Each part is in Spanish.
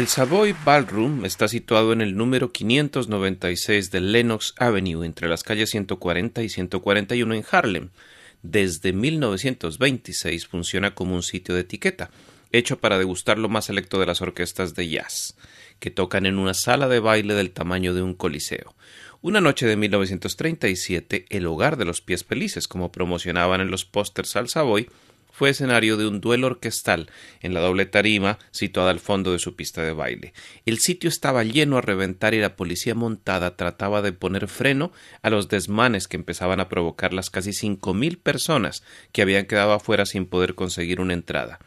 El Savoy Ballroom está situado en el número 596 de Lenox Avenue, entre las calles 140 y 141 en Harlem. Desde 1926 funciona como un sitio de etiqueta, hecho para degustar lo más selecto de las orquestas de jazz, que tocan en una sala de baile del tamaño de un coliseo. Una noche de 1937, el hogar de los pies felices, como promocionaban en los pósters al Savoy, fue escenario de un duelo orquestal en la doble tarima situada al fondo de su pista de baile. El sitio estaba lleno a reventar y la policía montada trataba de poner freno a los desmanes que empezaban a provocar las casi cinco mil personas que habían quedado afuera sin poder conseguir una entrada.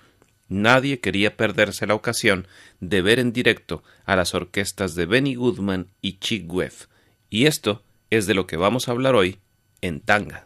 Nadie quería perderse la ocasión de ver en directo a las orquestas de Benny Goodman y Chick Webb. Y esto es de lo que vamos a hablar hoy en Tanga.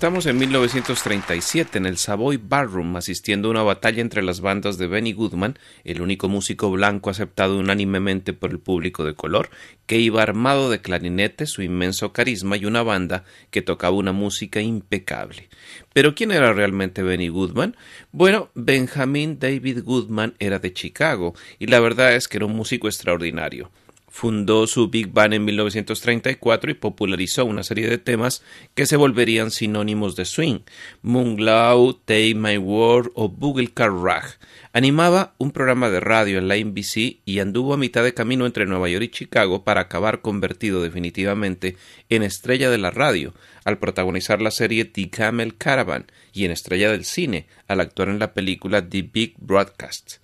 Estamos en 1937 en el Savoy Ballroom asistiendo a una batalla entre las bandas de Benny Goodman, el único músico blanco aceptado unánimemente por el público de color, que iba armado de clarinete, su inmenso carisma y una banda que tocaba una música impecable. Pero ¿quién era realmente Benny Goodman? Bueno, Benjamin David Goodman era de Chicago y la verdad es que era un músico extraordinario. Fundó su Big Band en 1934 y popularizó una serie de temas que se volverían sinónimos de swing, Moonglow, Take My Word o Boogle Car Rag. Animaba un programa de radio en la NBC y anduvo a mitad de camino entre Nueva York y Chicago para acabar convertido definitivamente en estrella de la radio, al protagonizar la serie The Camel Caravan y en estrella del cine, al actuar en la película The Big Broadcast.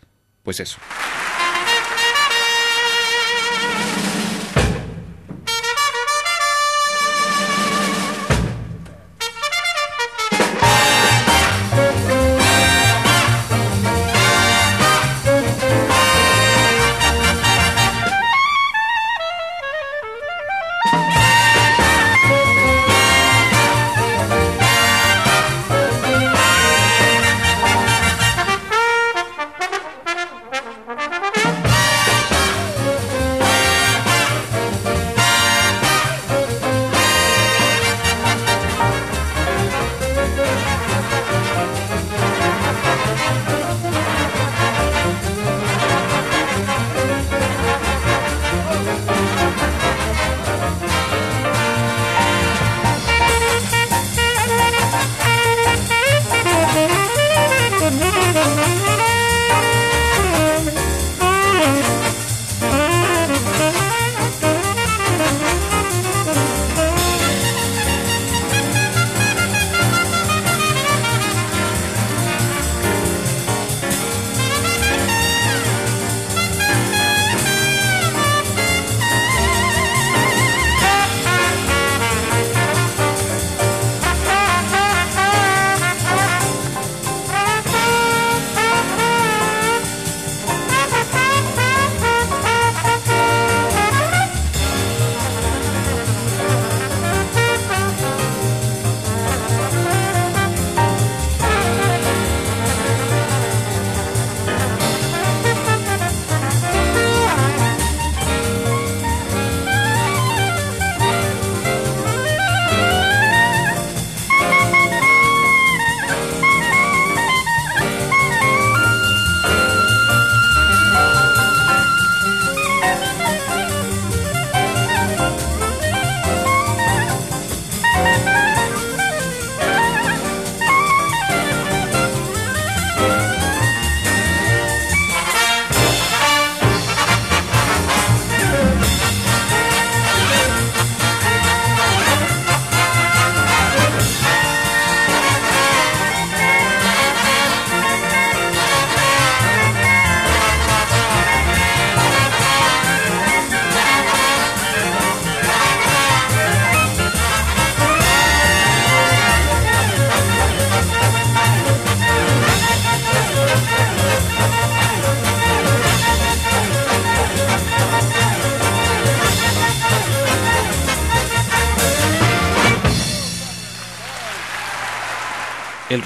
Pues eso.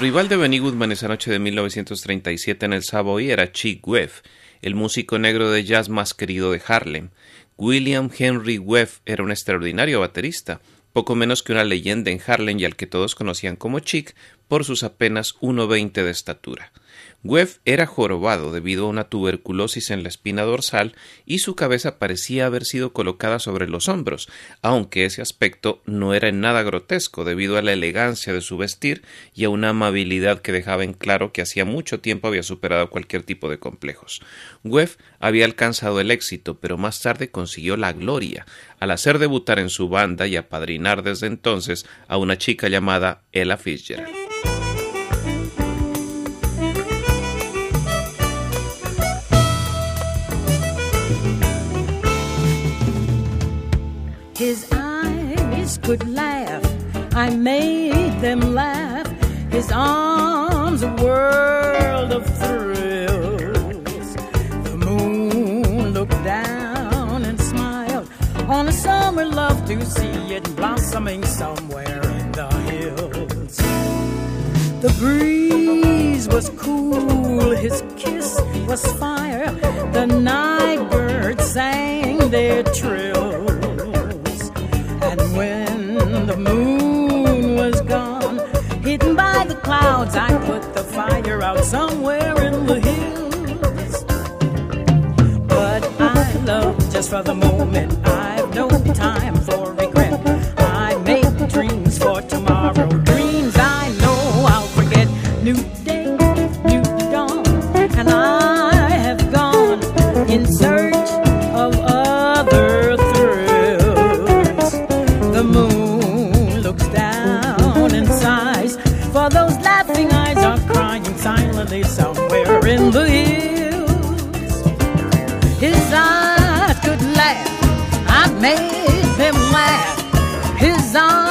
Rival de Benny Goodman esa noche de 1937 en el Savoy era Chick Webb, el músico negro de jazz más querido de Harlem. William Henry Webb era un extraordinario baterista, poco menos que una leyenda en Harlem y al que todos conocían como Chick por sus apenas 1,20 de estatura. Webb era jorobado debido a una tuberculosis en la espina dorsal y su cabeza parecía haber sido colocada sobre los hombros, aunque ese aspecto no era en nada grotesco debido a la elegancia de su vestir y a una amabilidad que dejaba en claro que hacía mucho tiempo había superado cualquier tipo de complejos. Webb había alcanzado el éxito, pero más tarde consiguió la gloria al hacer debutar en su banda y apadrinar desde entonces a una chica llamada Ella Fitzgerald. His eyes could laugh, I made them laugh. His arms a world of thrills. The moon looked down and smiled on a summer love to see it blossoming somewhere in the hills. The breeze was cool, his kiss was fire. The night birds sang their trills when the moon was gone. Hidden by the clouds, I put the fire out somewhere in the hills. But I love just for the moment. I've no time for regret. I make dreams for tomorrow. his arms.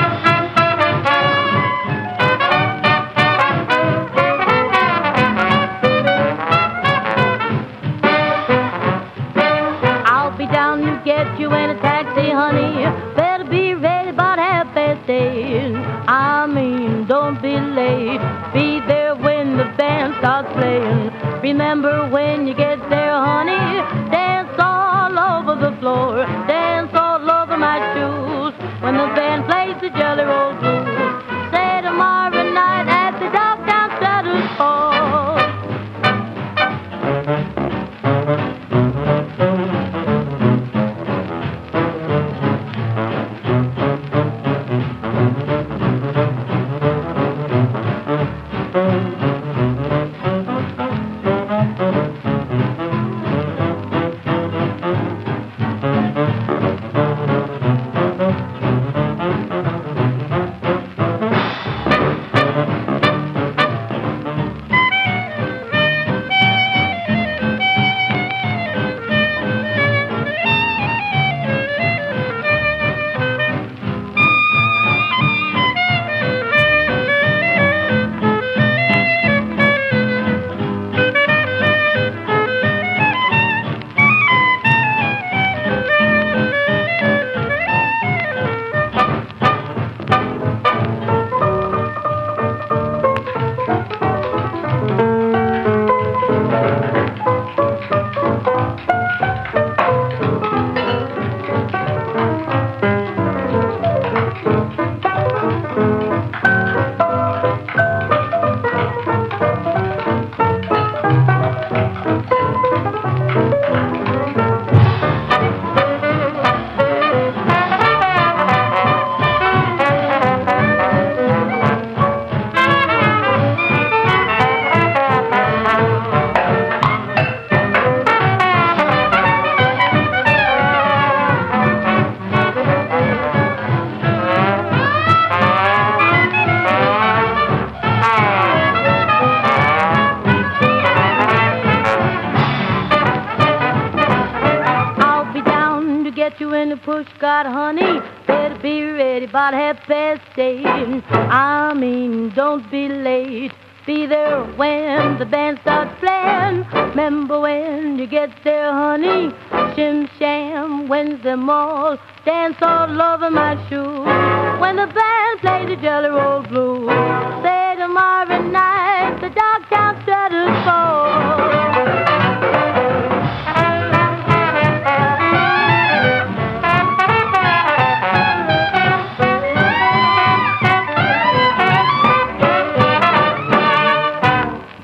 day.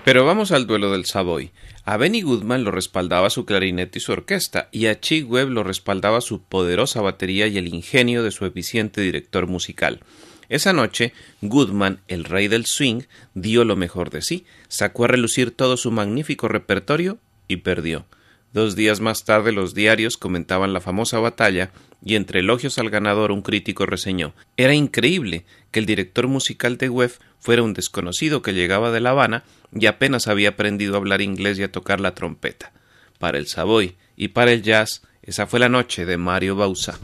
Pero vamos al duelo del Savoy. A Benny Goodman lo respaldaba su clarinete y su orquesta, y a Chick Webb lo respaldaba su poderosa batería y el ingenio de su eficiente director musical. Esa noche, Goodman, el rey del swing, dio lo mejor de sí, sacó a relucir todo su magnífico repertorio y perdió. Dos días más tarde los diarios comentaban la famosa batalla y entre elogios al ganador un crítico reseñó Era increíble que el director musical de Webb fuera un desconocido que llegaba de La Habana y apenas había aprendido a hablar inglés y a tocar la trompeta. Para el Savoy y para el jazz, esa fue la noche de Mario Bausa.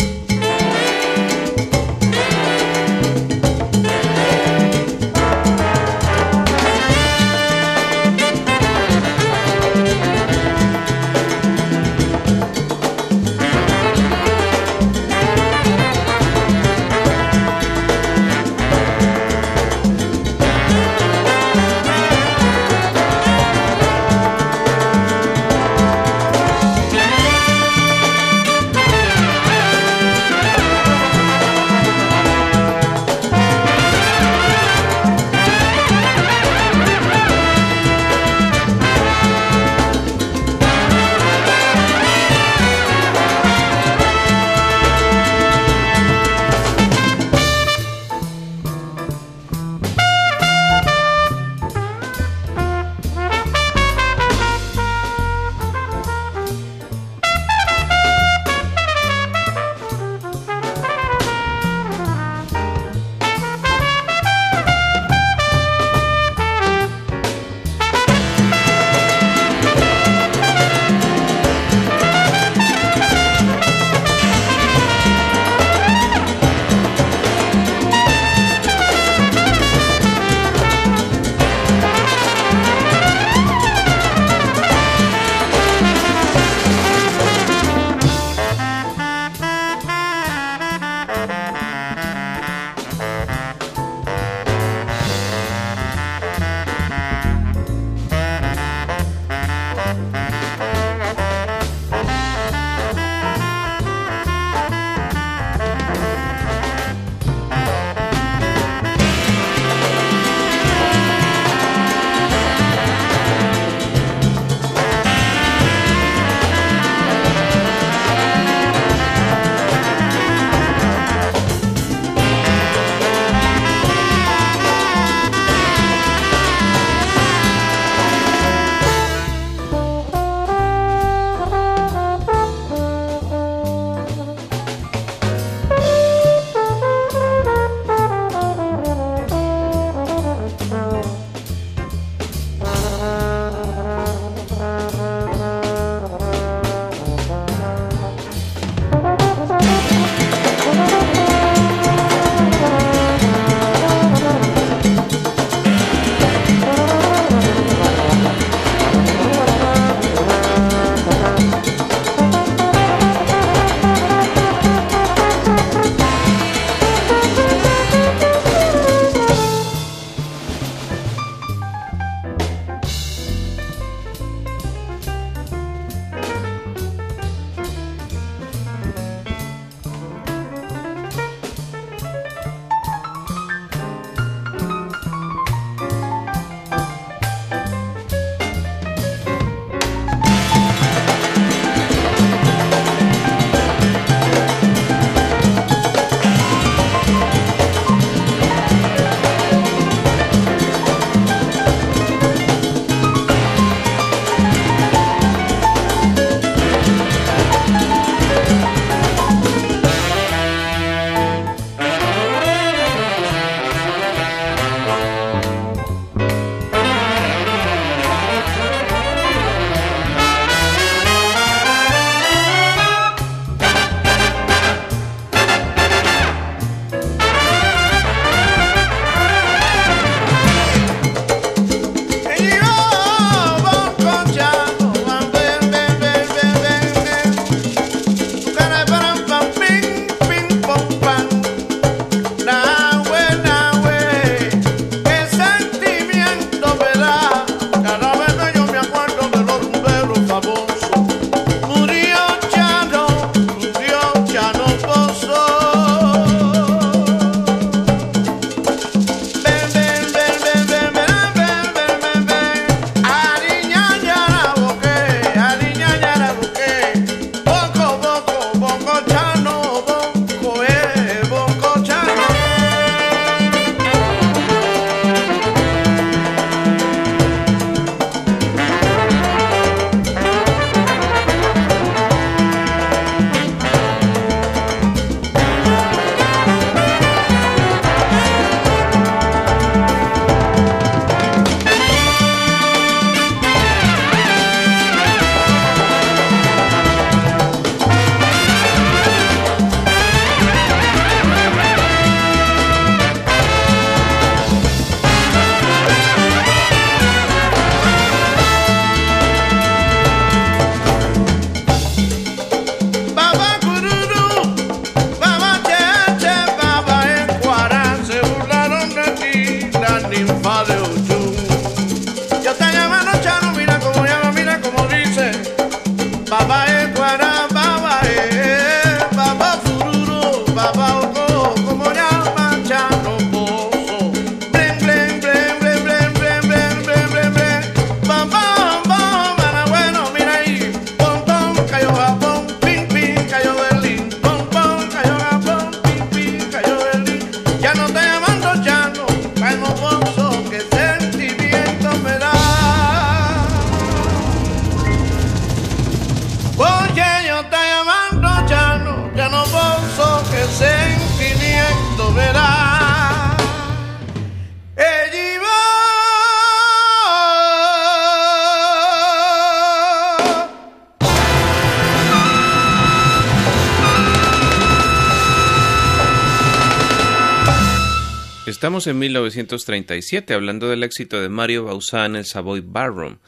En 1937 hablando del éxito de Mario Bauzá en el Savoy Ballroom.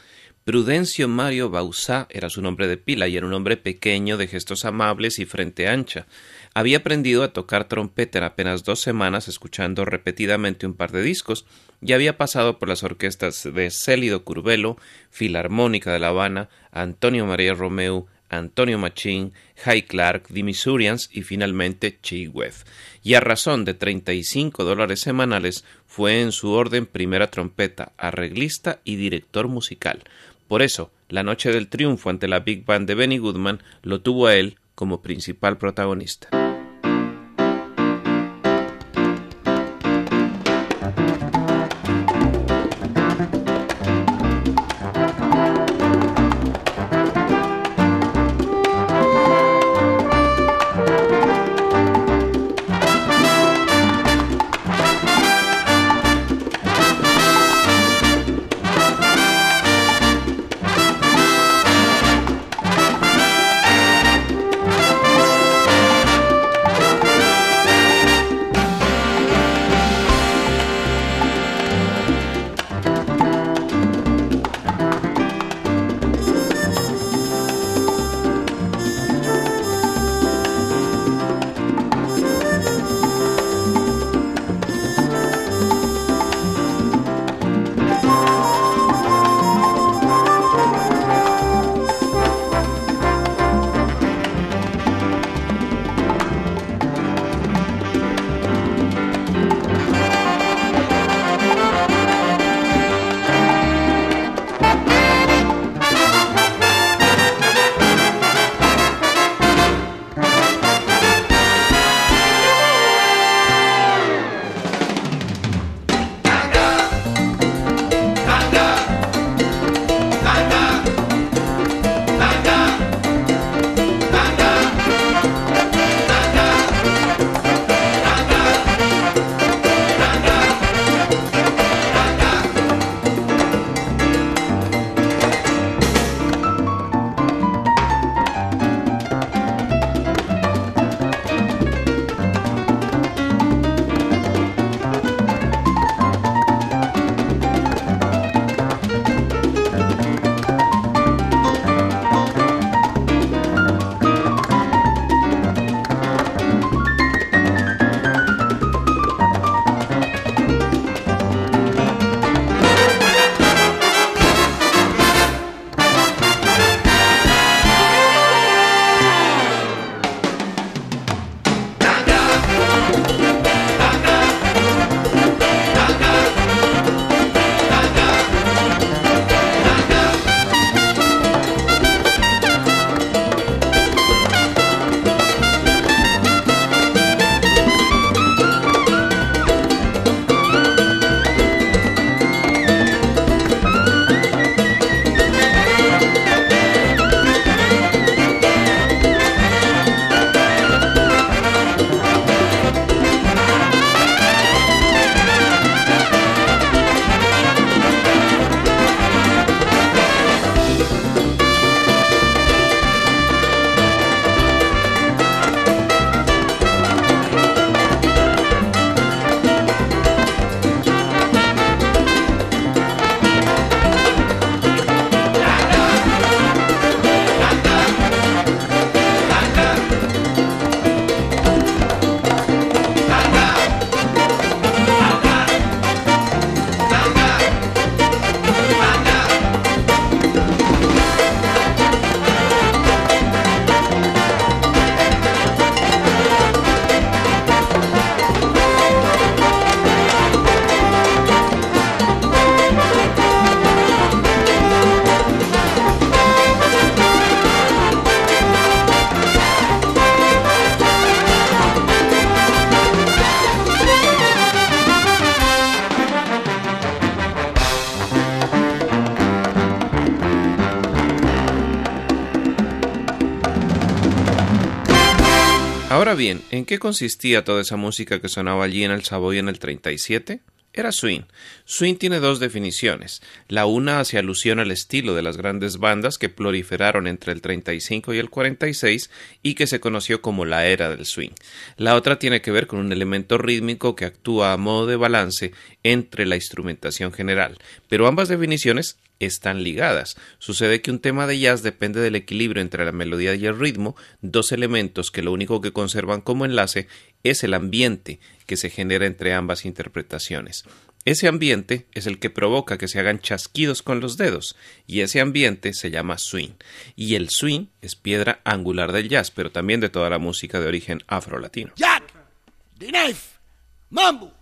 Prudencio Mario Bauzá era su nombre de pila y era un hombre pequeño, de gestos amables y frente ancha. Había aprendido a tocar trompeta en apenas dos semanas escuchando repetidamente un par de discos y había pasado por las orquestas de Célido Curvelo, Filarmónica de La Habana, Antonio María Romeu, Antonio Machín, High Clark, The Missourians y finalmente Chi Webb. Y a razón de 35 dólares semanales fue en su orden primera trompeta, arreglista y director musical. Por eso, la noche del triunfo ante la Big Band de Benny Goodman lo tuvo a él como principal protagonista. Bien, ¿en qué consistía toda esa música que sonaba allí en el Savoy en el 37? Era swing. Swing tiene dos definiciones. La una hace alusión al estilo de las grandes bandas que proliferaron entre el 35 y el 46 y que se conoció como la era del swing. La otra tiene que ver con un elemento rítmico que actúa a modo de balance entre la instrumentación general. Pero ambas definiciones están ligadas. Sucede que un tema de jazz depende del equilibrio entre la melodía y el ritmo, dos elementos que lo único que conservan como enlace es el ambiente que se genera entre ambas interpretaciones. Ese ambiente es el que provoca que se hagan chasquidos con los dedos, y ese ambiente se llama swing. Y el swing es piedra angular del jazz, pero también de toda la música de origen afro-latino. Jack, the knife, mambo.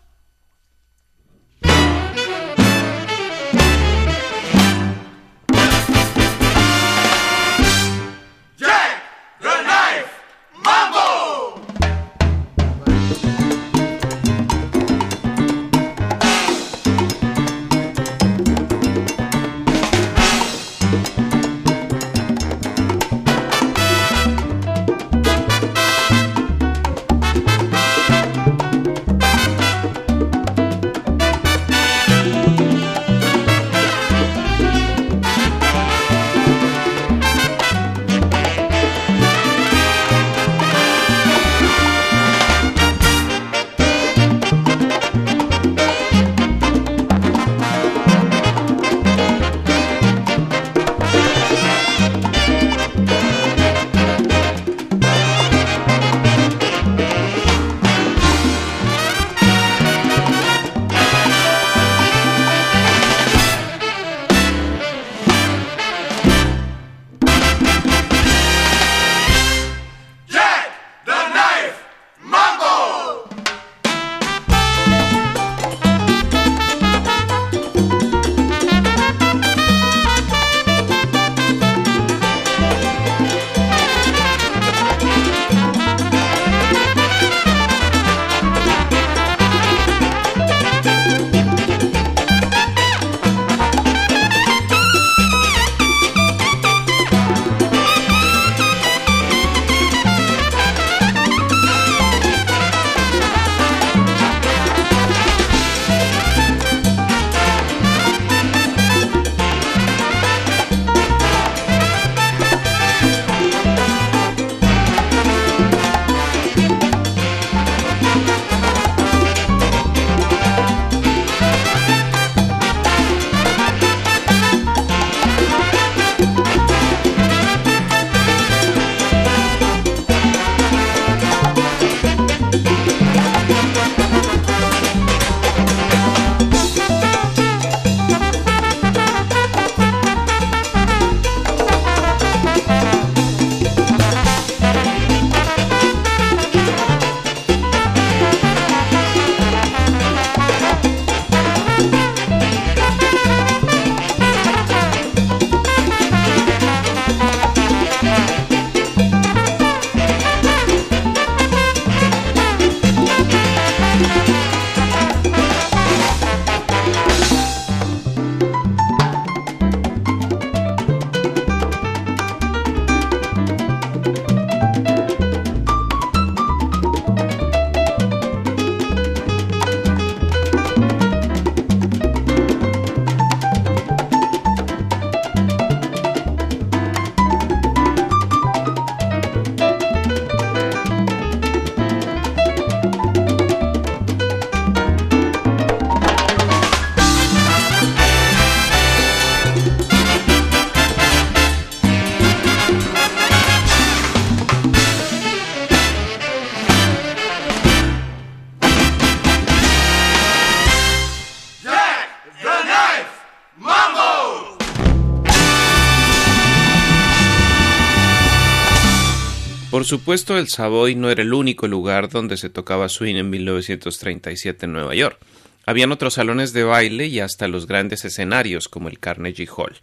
Por supuesto, el Savoy no era el único lugar donde se tocaba swing en 1937 en Nueva York. Habían otros salones de baile y hasta los grandes escenarios como el Carnegie Hall.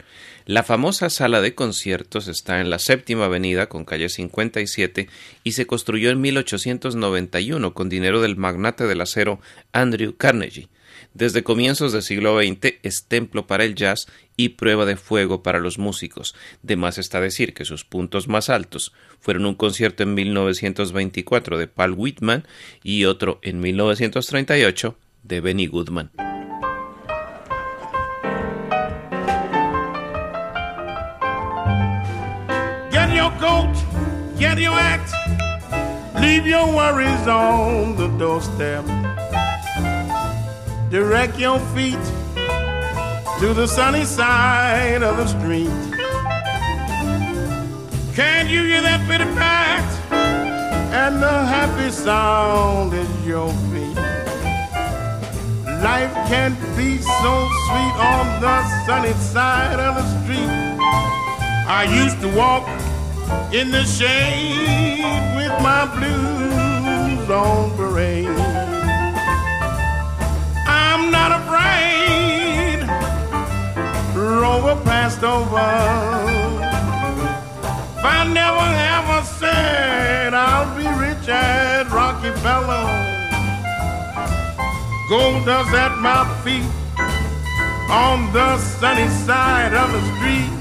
La famosa sala de conciertos está en la séptima avenida con calle 57 y se construyó en 1891 con dinero del magnate del acero Andrew Carnegie. Desde comienzos del siglo XX es templo para el jazz y prueba de fuego para los músicos. De más está decir que sus puntos más altos fueron un concierto en 1924 de Paul Whitman y otro en 1938 de Benny Goodman. Get your coat, get your act, leave your worries on the doorstep. Direct your feet to the sunny side of the street. Can't you hear that bitty pat? And the happy sound is your feet. Life can be so sweet on the sunny side of the street. I used to walk in the shade with my blues on parade. Rover passed over. If I never ever said I'll be rich at Rockefeller, gold dust at my feet on the sunny side of the street.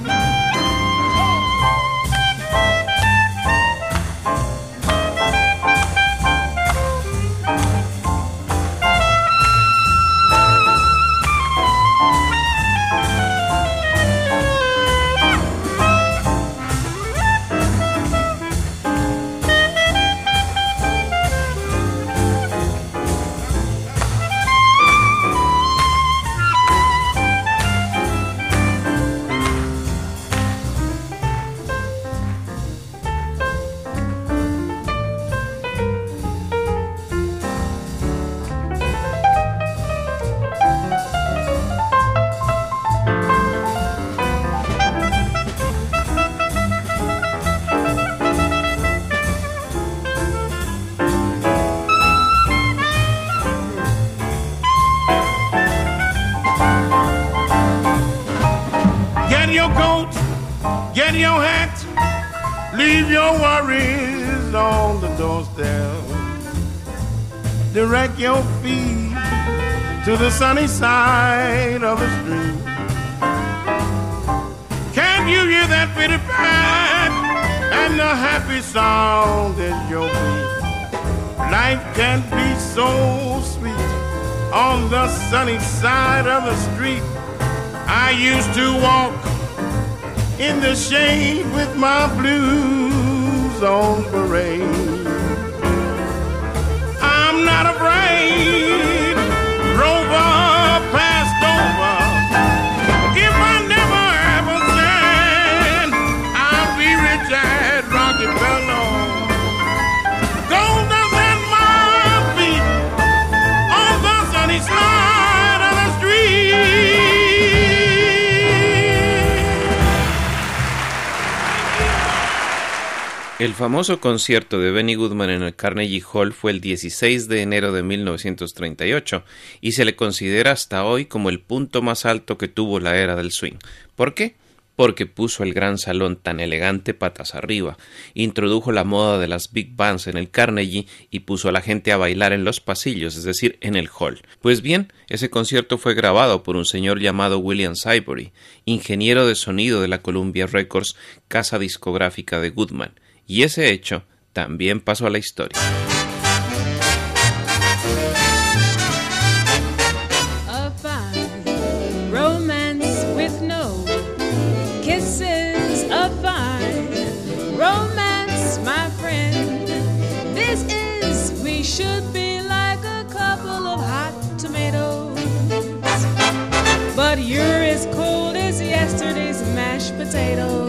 Your coat, get your hat, leave your worries on the doorstep. Direct your feet to the sunny side of the street. Can you hear that bitty pat and the happy sound in your beat? Life can be so sweet on the sunny side of the street. I used to walk in the shade with my blues on parade. I'm not afraid. El famoso concierto de Benny Goodman en el Carnegie Hall fue el 16 de enero de 1938 y se le considera hasta hoy como el punto más alto que tuvo la era del swing. ¿Por qué? Porque puso el gran salón tan elegante patas arriba, introdujo la moda de las big bands en el Carnegie y puso a la gente a bailar en los pasillos, es decir, en el hall. Pues bien, ese concierto fue grabado por un señor llamado William Sybory, ingeniero de sonido de la Columbia Records, casa discográfica de Goodman y ese hecho también pasó a la historia. But you're as cold as yesterday's mashed potatoes.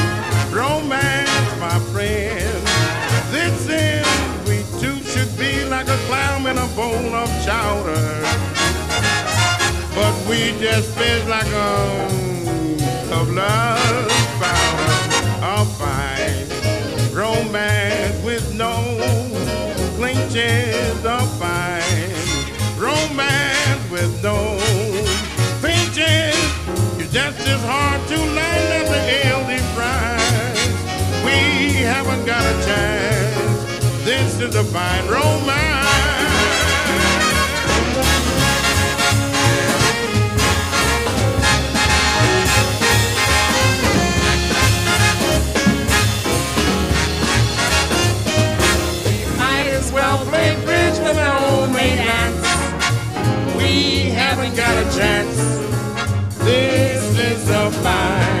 friend. This is we two should be like a clam in a bowl of chowder. But we just fish like a cobbler's powder. A fine romance with no clinches. A fine romance with no haven't got a chance. This is a fine romance. Haven't got a chance. This is a fine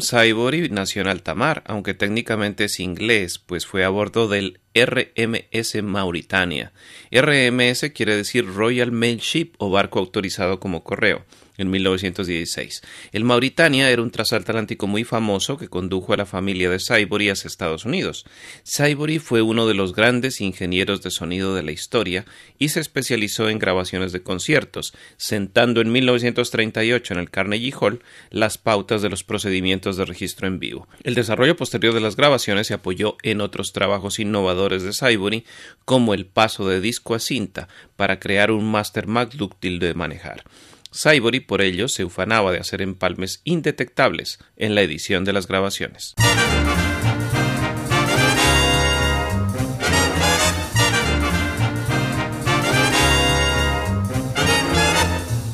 William Saibory nació en Altamar, aunque técnicamente es inglés, pues fue a bordo del RMS Mauritania. RMS quiere decir Royal Mail Ship o barco autorizado como correo en 1916. El Mauritania era un transatlántico muy famoso que condujo a la familia de Saibory hacia Estados Unidos. Saibory fue uno de los grandes ingenieros de sonido de la historia y se especializó en grabaciones de conciertos, sentando en 1938 en el Carnegie Hall las pautas de los procedimientos de registro en vivo. El desarrollo posterior de las grabaciones se apoyó en otros trabajos innovadores de Saibory, como el paso de disco a cinta para crear un máster más dúctil de manejar. Saibory por ello se ufanaba de hacer empalmes indetectables en la edición de las grabaciones.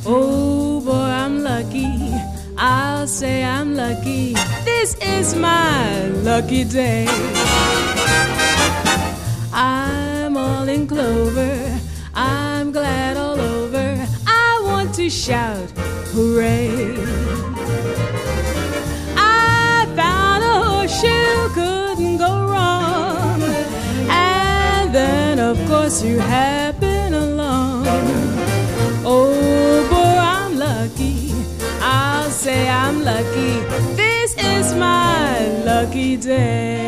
Oh boy, I'm lucky. I'll say I'm lucky. This is my lucky day. I'm all in clover. I'm glad. Shout hooray. I found a horseshoe, couldn't go wrong. And then, of course, you happen along. Oh boy, I'm lucky. I'll say I'm lucky. This is my lucky day.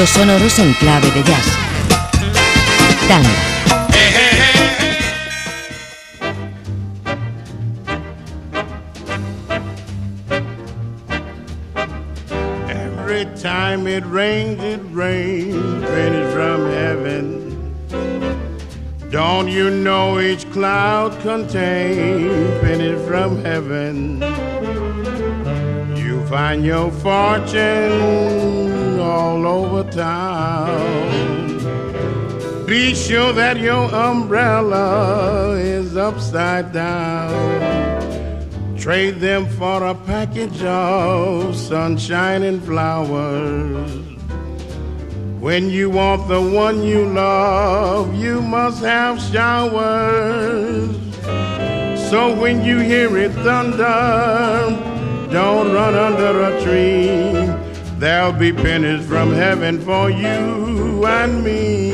Mundos sonoros en clave de jazz. Every time it rains, it rains, pennies from heaven. Don't you know each cloud contains pennies from heaven? You find your fortune all over town. Be sure that your umbrella is upside down. Trade them for a package of sunshine and flowers. When you want the one you love, you must have showers. So when you hear it thunder, don't run under a tree. There'll be pennies from heaven for you and me.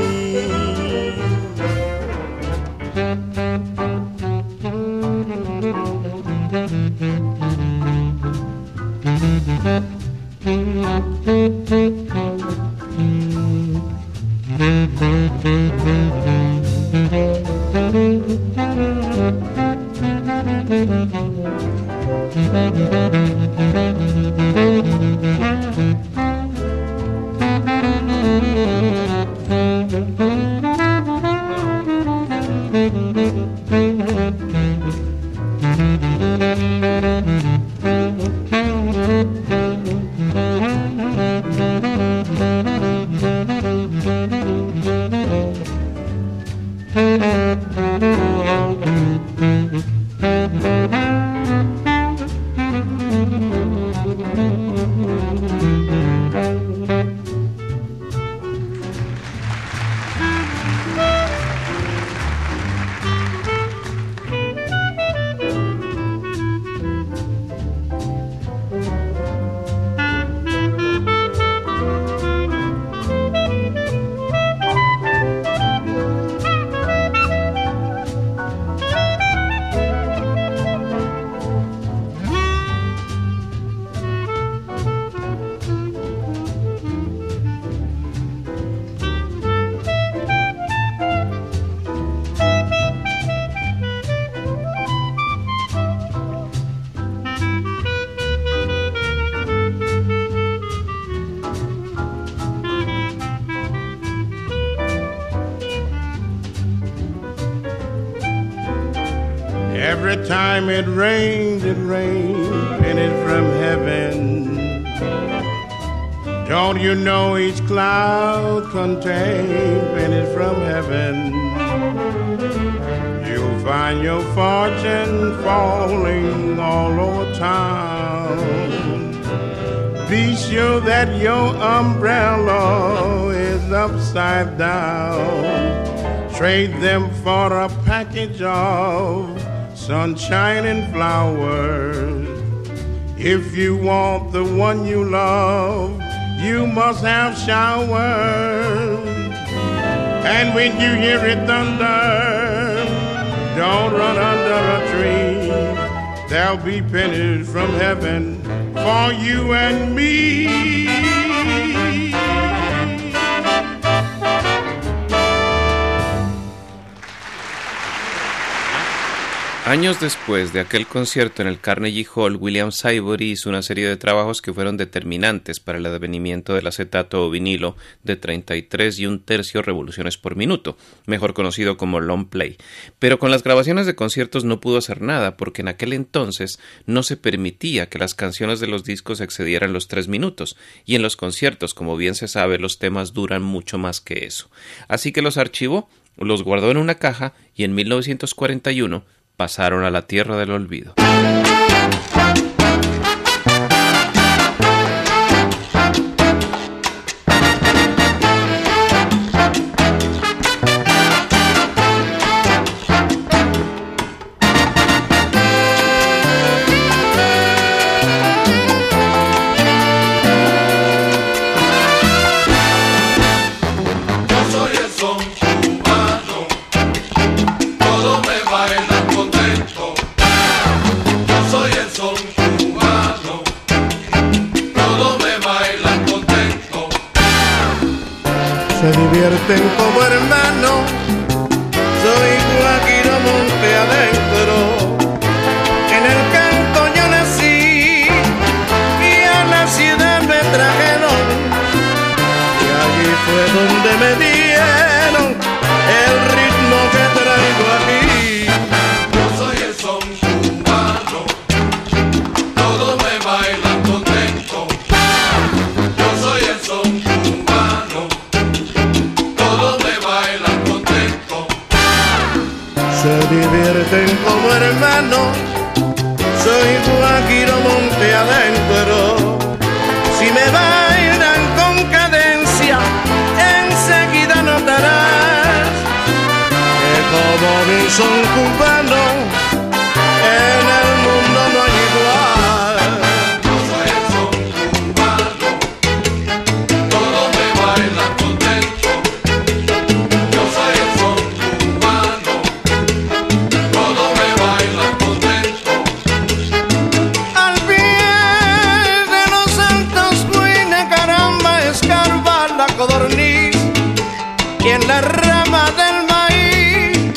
Time it rains, it rains, pennies from heaven. Don't you know each cloud contains pennies from heaven? You'll find your fortune falling all over town. Be sure that your umbrella is upside down. Trade them for a package of sunshine and flowers. If you want the one you love, you must have showers. And when you hear it thunder, don't run under a tree. There'll be pennies from heaven for you and me. Años después de aquel concierto en el Carnegie Hall, William Saibory hizo una serie de trabajos que fueron determinantes para el advenimiento del acetato o vinilo de 33 y un tercio revoluciones por minuto, mejor conocido como long play. Pero con las grabaciones de conciertos no pudo hacer nada porque en aquel entonces no se permitía que las canciones de los discos excedieran los tres minutos, y en los conciertos, como bien se sabe, los temas duran mucho más que eso. Así que los archivó, los guardó en una caja y en 1941 pasaron a la tierra del olvido. Divierten como hermanos. Y en la rama del maíz.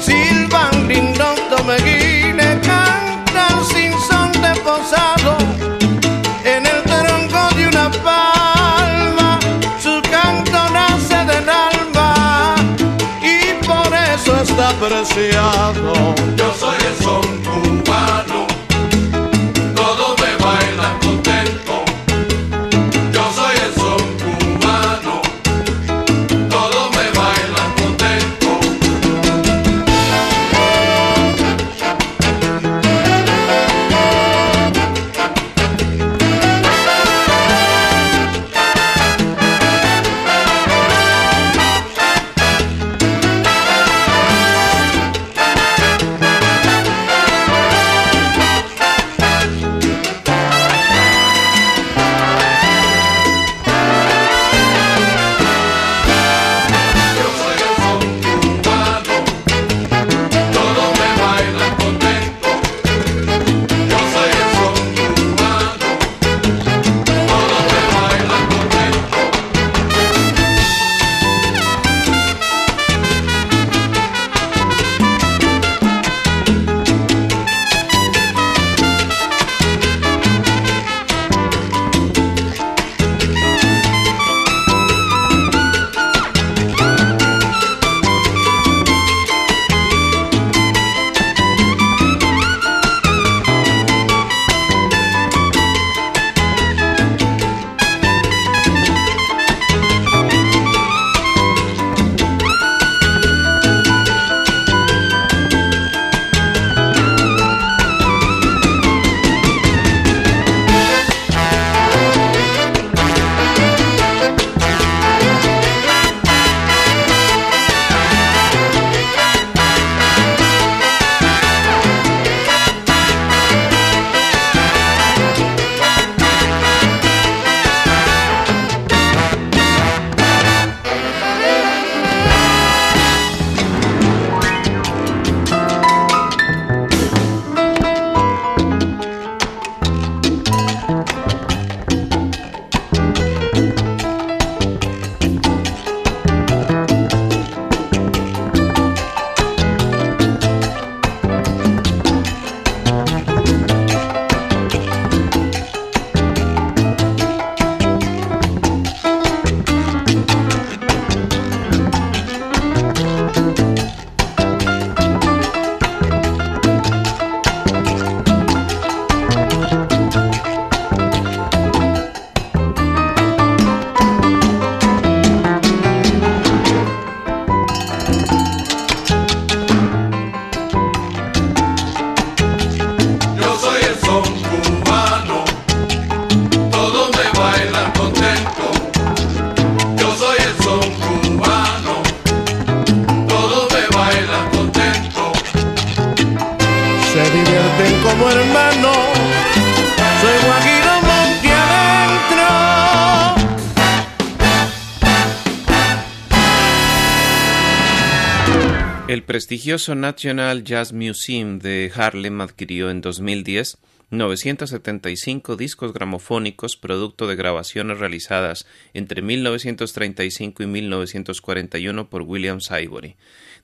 Silban lindo tomeguine cantan sin son de posado. En el tronco de una palma su canto nace del alma. Y por eso está preciado Yo prestigioso National Jazz Museum de Harlem adquirió en 2010 975 discos gramofónicos producto de grabaciones realizadas entre 1935 y 1941 por William Ivory.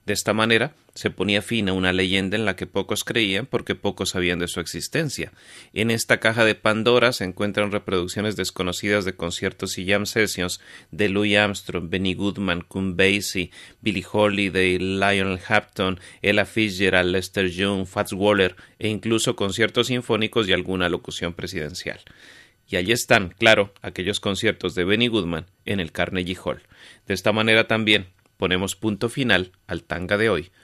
De esta manera, se ponía fin a una leyenda en la que pocos creían porque pocos sabían de su existencia. En esta caja de Pandora se encuentran reproducciones desconocidas de conciertos y jam sessions de Louis Armstrong, Benny Goodman, Count Basie, Billie Holiday, Lionel Hampton, Ella Fitzgerald, Lester Young, Fats Waller e incluso conciertos sinfónicos y alguna locución presidencial. Y allí están, claro, aquellos conciertos de Benny Goodman en el Carnegie Hall. De esta manera también ponemos punto final al tanga de hoy.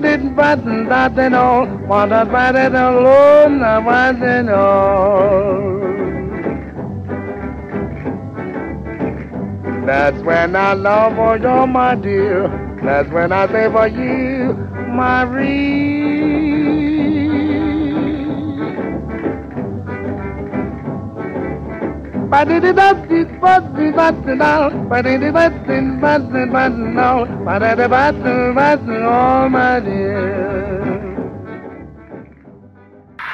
Didn't that all. Alone, all. That's when I love for you, my dear. That's when I say for you, Marie. But it is but it is button, button, no, but at the button, button, almighty.